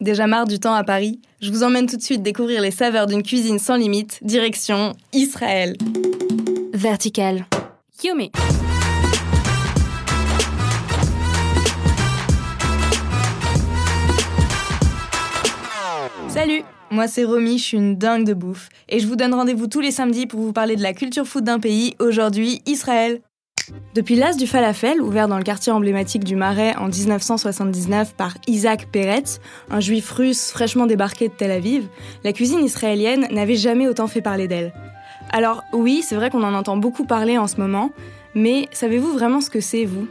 Déjà marre du temps à Paris Je vous emmène tout de suite découvrir les saveurs d'une cuisine sans limite, direction Israël. Vertical. Yumi. Salut Moi c'est Romy, je suis une dingue de bouffe. Et je vous donne rendez-vous tous les samedis pour vous parler de la culture food d'un pays, aujourd'hui Israël. Depuis l'As du Falafel, ouvert dans le quartier emblématique du Marais en 1979 par Isaac Peretz, un juif russe fraîchement débarqué de Tel Aviv, la cuisine israélienne n'avait jamais autant fait parler d'elle. Alors oui, c'est vrai qu'on en entend beaucoup parler en ce moment, mais savez-vous vraiment ce que c'est, vous?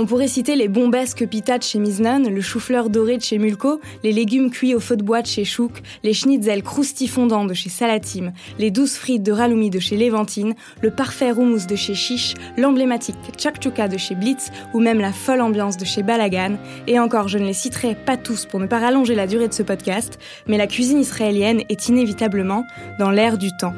On pourrait citer les bombesques pita de chez Miznon, le chou-fleur doré de chez Mulco, les légumes cuits au feu de bois de chez Chouk, les schnitzels croustifondants de chez Salatim, les douces frites de raloumi de chez Levantine, le parfait houmous de chez Chiche, l'emblématique chakchouka de chez Blitz ou même la folle ambiance de chez Balagan. Et encore, je ne les citerai pas tous pour ne pas rallonger la durée de ce podcast, mais la cuisine israélienne est inévitablement dans l'air du temps.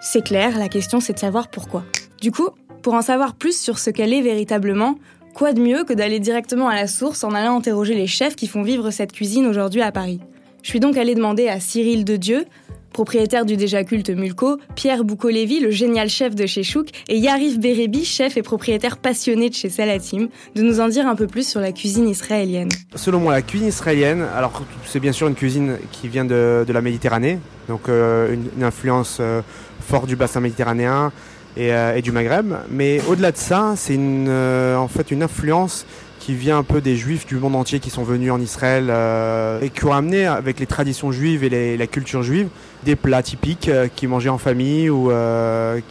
C'est clair, la question c'est de savoir pourquoi. Du coup, pour en savoir plus sur ce qu'elle est véritablement, Quoi de mieux que d'aller directement à la source en allant interroger les chefs qui font vivre cette cuisine aujourd'hui à Paris Je suis donc allée demander à Cyril Dedieu, propriétaire du déjà culte Mulco, Pierre Boukolevi, le génial chef de chez Chouk, et Yarif Berebi, chef et propriétaire passionné de chez Salatim, de nous en dire un peu plus sur la cuisine israélienne. Selon moi, la cuisine israélienne, alors c'est bien sûr une cuisine qui vient de, la Méditerranée, donc euh, une, influence euh, forte du bassin méditerranéen, euh, et, du Maghreb. Mais au-delà de ça, c'est une, euh, en fait une influence qui vient un peu des juifs du monde entier qui sont venus en Israël euh, et qui ont amené avec les traditions juives et la culture juive des plats typiques qu'ils mangeaient en famille ou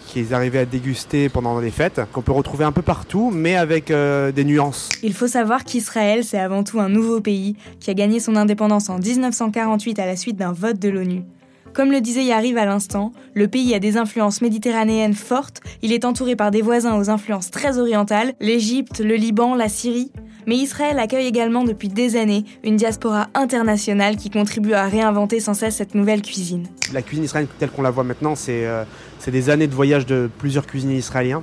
qu'ils arrivaient à déguster pendant les fêtes, qu'on peut retrouver un peu partout, mais avec des nuances. Il faut savoir qu'Israël, c'est avant tout un nouveau pays qui a gagné son indépendance en 1948 à la suite d'un vote de l'ONU. Comme le disait Yariv à l'instant, le pays a des influences méditerranéennes fortes, il est entouré par des voisins aux influences très orientales, l'Égypte, le Liban, la Syrie. Mais Israël accueille également depuis des années une diaspora internationale qui contribue à réinventer sans cesse cette nouvelle cuisine. La cuisine israélienne telle qu'on la voit maintenant, c'est euh, des années de voyage de plusieurs cuisiniers israéliens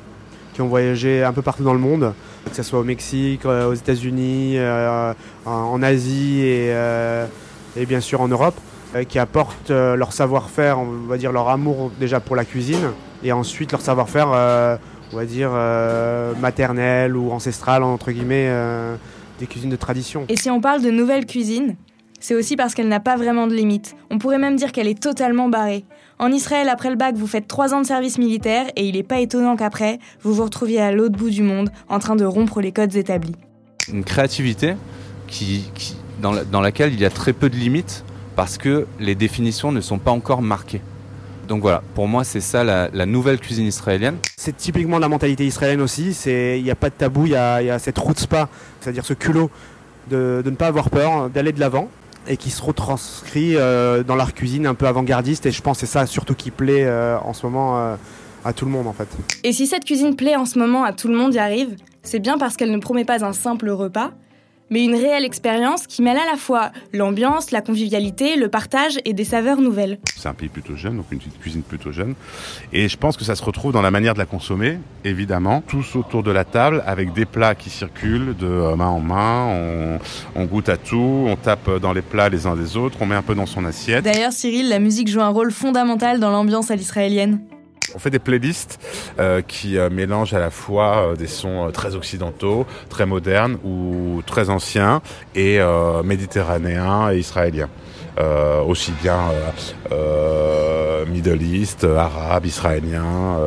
qui ont voyagé un peu partout dans le monde, que ce soit au Mexique, euh, aux États-Unis, euh, en Asie et, et bien sûr en Europe. Euh, qui apportent euh, leur savoir-faire, on va dire leur amour déjà pour la cuisine, et ensuite leur savoir-faire, euh, on va dire maternel ou ancestral entre guillemets, des cuisines de tradition. Et si on parle de nouvelle cuisine, c'est aussi parce qu'elle n'a pas vraiment de limite. On pourrait même dire qu'elle est totalement barrée. En Israël, après le bac, vous faites trois ans de service militaire et il n'est pas étonnant qu'après, vous vous retrouviez à l'autre bout du monde en train de rompre les codes établis. Une créativité qui, dans, dans laquelle il y a très peu de limites parce que les définitions ne sont pas encore marquées. Donc voilà, pour moi c'est ça la, nouvelle cuisine israélienne. C'est typiquement la mentalité israélienne aussi, il n'y a pas de tabou, il y a, cette route spa, c'est-à-dire ce culot de, ne pas avoir peur, d'aller de l'avant et qui se retranscrit euh, dans l'art cuisine un peu avant-gardiste et je pense que c'est ça surtout qui plaît euh, en ce moment euh, à tout le monde en fait. Et si cette cuisine plaît en ce moment à tout le monde y arrive, c'est bien parce qu'elle ne promet pas un simple repas, mais une réelle expérience qui mêle à la fois l'ambiance, la convivialité, le partage et des saveurs nouvelles. C'est un pays plutôt jeune, donc une cuisine plutôt jeune. Et je pense que ça se retrouve dans la manière de la consommer, évidemment, tous autour de la table, avec des plats qui circulent de euh, main en main, on, goûte à tout, on tape dans les plats les uns des autres, on met un peu dans son assiette. D'ailleurs, Cyril, la musique joue un rôle fondamental dans l'ambiance à l'israélienne. On fait des playlists euh, qui euh, mélangent à la fois euh, des sons très occidentaux, très modernes ou très anciens et méditerranéens et israéliens. aussi bien Middle East, arabe, israélien,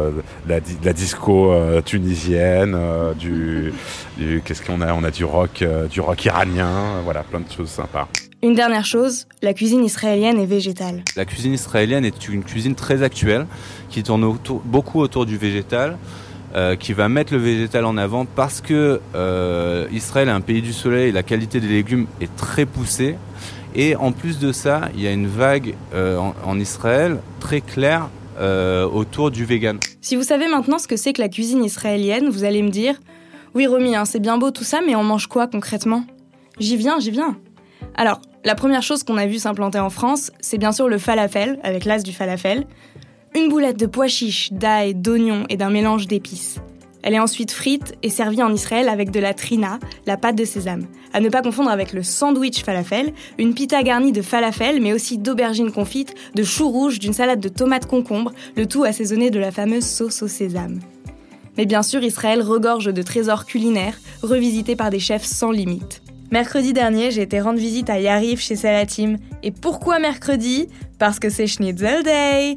la, la, disco tunisienne, du, du qu'est-ce qu'on a? On a du rock, du rock iranien, voilà, plein de choses sympas. Une dernière chose, la cuisine israélienne est végétale. La cuisine israélienne est une cuisine très actuelle qui tourne beaucoup autour du végétal. Euh, qui va mettre le végétal en avant parce que euh, Israël est un pays du soleil et la qualité des légumes est très poussée. Et en plus de ça, il y a une vague euh, en, Israël très claire autour du vegan. Si vous savez maintenant ce que c'est que la cuisine israélienne, vous allez me dire Oui, Romy, hein, c'est bien beau tout ça, mais on mange quoi concrètement? J'y viens, j'y viens. Alors, la première chose qu'on a vu s'implanter en France, c'est bien sûr le falafel, avec l'as du falafel. Une boulette de pois chiches, d'ail, d'oignons et d'un mélange d'épices. Elle est ensuite frite et servie en Israël avec de la trina, la pâte de sésame. À ne pas confondre avec le sandwich falafel, une pita garnie de falafel, mais aussi d'aubergines confites, de choux rouges, d'une salade de tomates concombre, le tout assaisonné de la fameuse sauce au sésame. Mais bien sûr, Israël regorge de trésors culinaires, revisités par des chefs sans limite. Mercredi dernier, j'ai été rendre visite à Yarif chez Salatim. Et pourquoi mercredi? Parce que c'est Schnitzel Day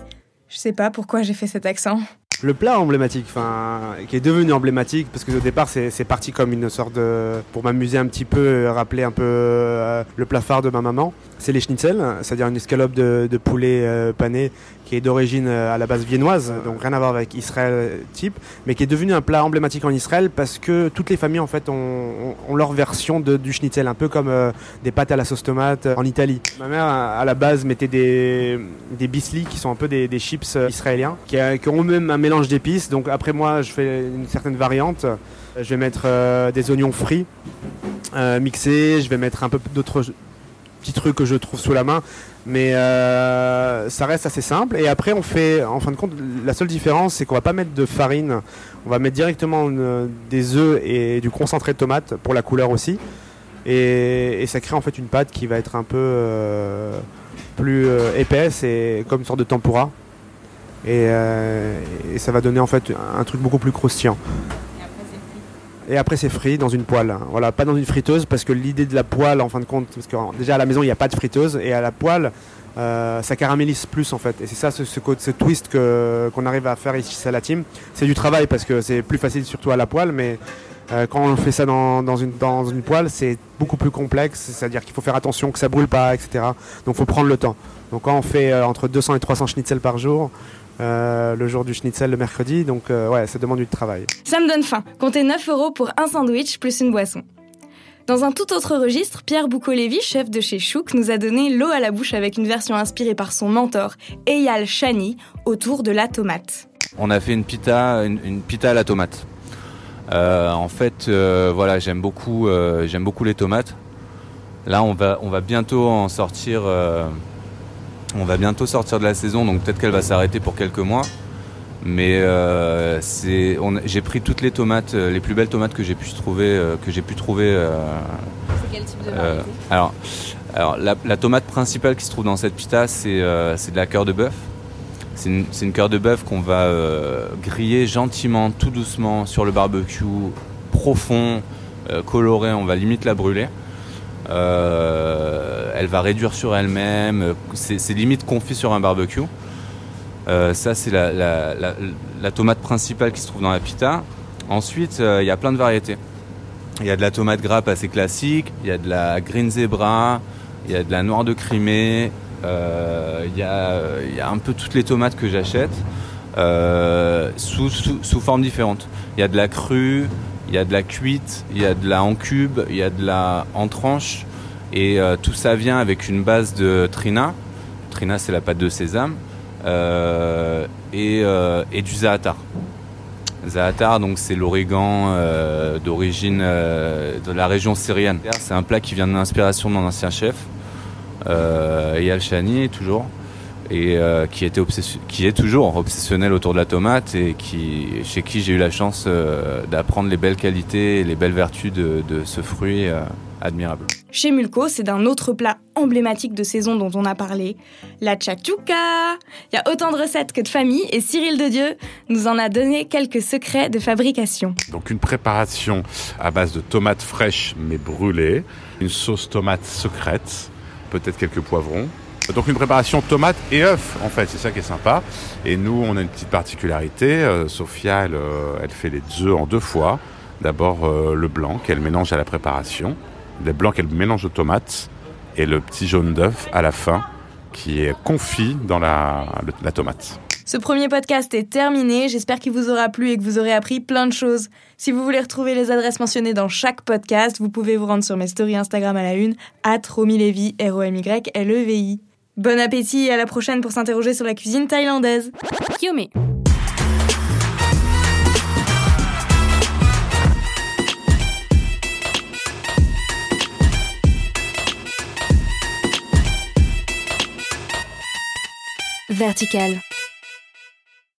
Je sais pas pourquoi j'ai fait cet accent. Le plat emblématique, enfin, qui est devenu emblématique, parce qu'au départ c'est parti comme une sorte de. pour m'amuser un petit peu, rappeler un peu euh, le plat de ma maman, c'est les schnitzel, c'est-à-dire une escalope de, poulet euh, pané qui est d'origine euh, à la base viennoise, donc rien à voir avec Israël type, mais qui est devenu un plat emblématique en Israël parce que toutes les familles en fait ont, leur version de, du schnitzel, un peu comme des pâtes à la sauce tomate en Italie. Ma mère à la base mettait des, des bisli qui sont un peu des, chips israéliens, qui, qui ont même un mélange d'épices. Donc après moi, je fais une certaine variante. Je vais mettre euh, des oignons frits euh, mixés. Je vais mettre un peu d'autres petits trucs que je trouve sous la main. Mais euh, ça reste assez simple. Et après, on fait, en fin de compte, la seule différence, c'est qu'on va pas mettre de farine. On va mettre directement des œufs et du concentré de tomate pour la couleur aussi. Et, et, ça crée en fait une pâte qui va être un peu plus épaisse et comme une sorte de tempura. Euh, et, ça va donner en fait un truc beaucoup plus croustillant. Et après c'est frit dans une poêle. Voilà, pas dans une friteuse parce que l'idée de la poêle en fin de compte, parce que déjà à la maison il n'y a pas de friteuse et à la poêle euh, ça caramélise plus en fait. Et c'est ça ce, twist qu'on arrive à faire ici à la team. C'est du travail parce que c'est plus facile surtout à la poêle, mais euh, quand on fait ça dans, une, poêle, c'est beaucoup plus complexe. C'est-à-dire qu'il faut faire attention que ça brûle pas, etc. Donc faut prendre le temps. Donc quand on fait entre 200 et 300 schnitzel par jour, euh, le jour du schnitzel le mercredi. Donc euh, ouais, ça demande du travail. Ça me donne faim. Comptez 9 euros pour un sandwich plus une boisson. Dans un tout autre registre, Pierre Boukolevi, chef de chez Chouk, nous a donné l'eau à la bouche avec une version inspirée par son mentor, Eyal Shani, autour de la tomate. On a fait une pita, une, pita à la tomate. Euh, en fait, voilà, j'aime beaucoup, j'aime beaucoup les tomates. Là, on va, on va bientôt en sortir on va bientôt sortir de la saison, donc peut-être qu'elle va s'arrêter pour quelques mois. Mais euh, j'ai pris toutes les tomates, euh, les plus belles tomates que j'ai pu trouver, euh, que j'ai pu trouver. c'est quel type de variété Alors, alors la, tomate principale qui se trouve dans cette pita, c'est de la cœur de bœuf. C'est une, une cœur de bœuf qu'on va griller gentiment, tout doucement sur le barbecue, profond, coloré. On va limite la brûler. Euh, elle va réduire sur elle-même. C'est limite confit sur un barbecue. Euh, ça, c'est la, tomate principale qui se trouve dans la pita. Ensuite, euh, il y a plein de variétés. Il y a de la tomate grappe assez classique, il y a de la green zebra, il y a de la noire de Crimée, il y, a, un peu toutes les tomates que j'achète sous, sous, formes différentes. Il y a de la crue, il y a de la cuite, il y a de la en cube, il y a de la en tranche. Et euh, tout ça vient avec une base de trina. Trina, c'est la pâte de sésame. Euh, et, euh, et, du zaatar. Zaatar, donc c'est l'origan d'origine de la région syrienne. C'est un plat qui vient de l'inspiration de mon ancien chef, Eyal Shani, toujours et euh, qui était qui est toujours obsessionnel autour de la tomate et qui chez qui j'ai eu la chance euh, d'apprendre les belles qualités et les belles vertus de, de ce fruit euh, admirable. Chez Mulco, c'est d'un autre plat emblématique de saison dont on a parlé, la tchakchouka. Il y a autant de recettes que de familles et Cyril de Dieu nous en a donné quelques secrets de fabrication. Donc une préparation à base de tomates fraîches mais brûlées, une sauce tomate secrète, peut-être quelques poivrons, donc une préparation tomate et œuf, en fait, c'est ça qui est sympa. Et nous, on a une petite particularité. Euh, Sophia, euh, elle, fait les œufs en deux fois. D'abord euh, le blanc qu'elle mélange à la préparation, le blanc qu'elle mélange aux tomates, et le petit jaune d'œuf à la fin qui est confit dans la, tomate. Ce premier podcast est terminé, j'espère qu'il vous aura plu et que vous aurez appris plein de choses. Si vous voulez retrouver les adresses mentionnées dans chaque podcast, vous pouvez vous rendre sur mes stories Instagram à la une, at Romilevi, R-O-M-Y-L-E-V-I. Bon appétit et à la prochaine pour s'interroger sur la cuisine thaïlandaise. Yumi. Vertical.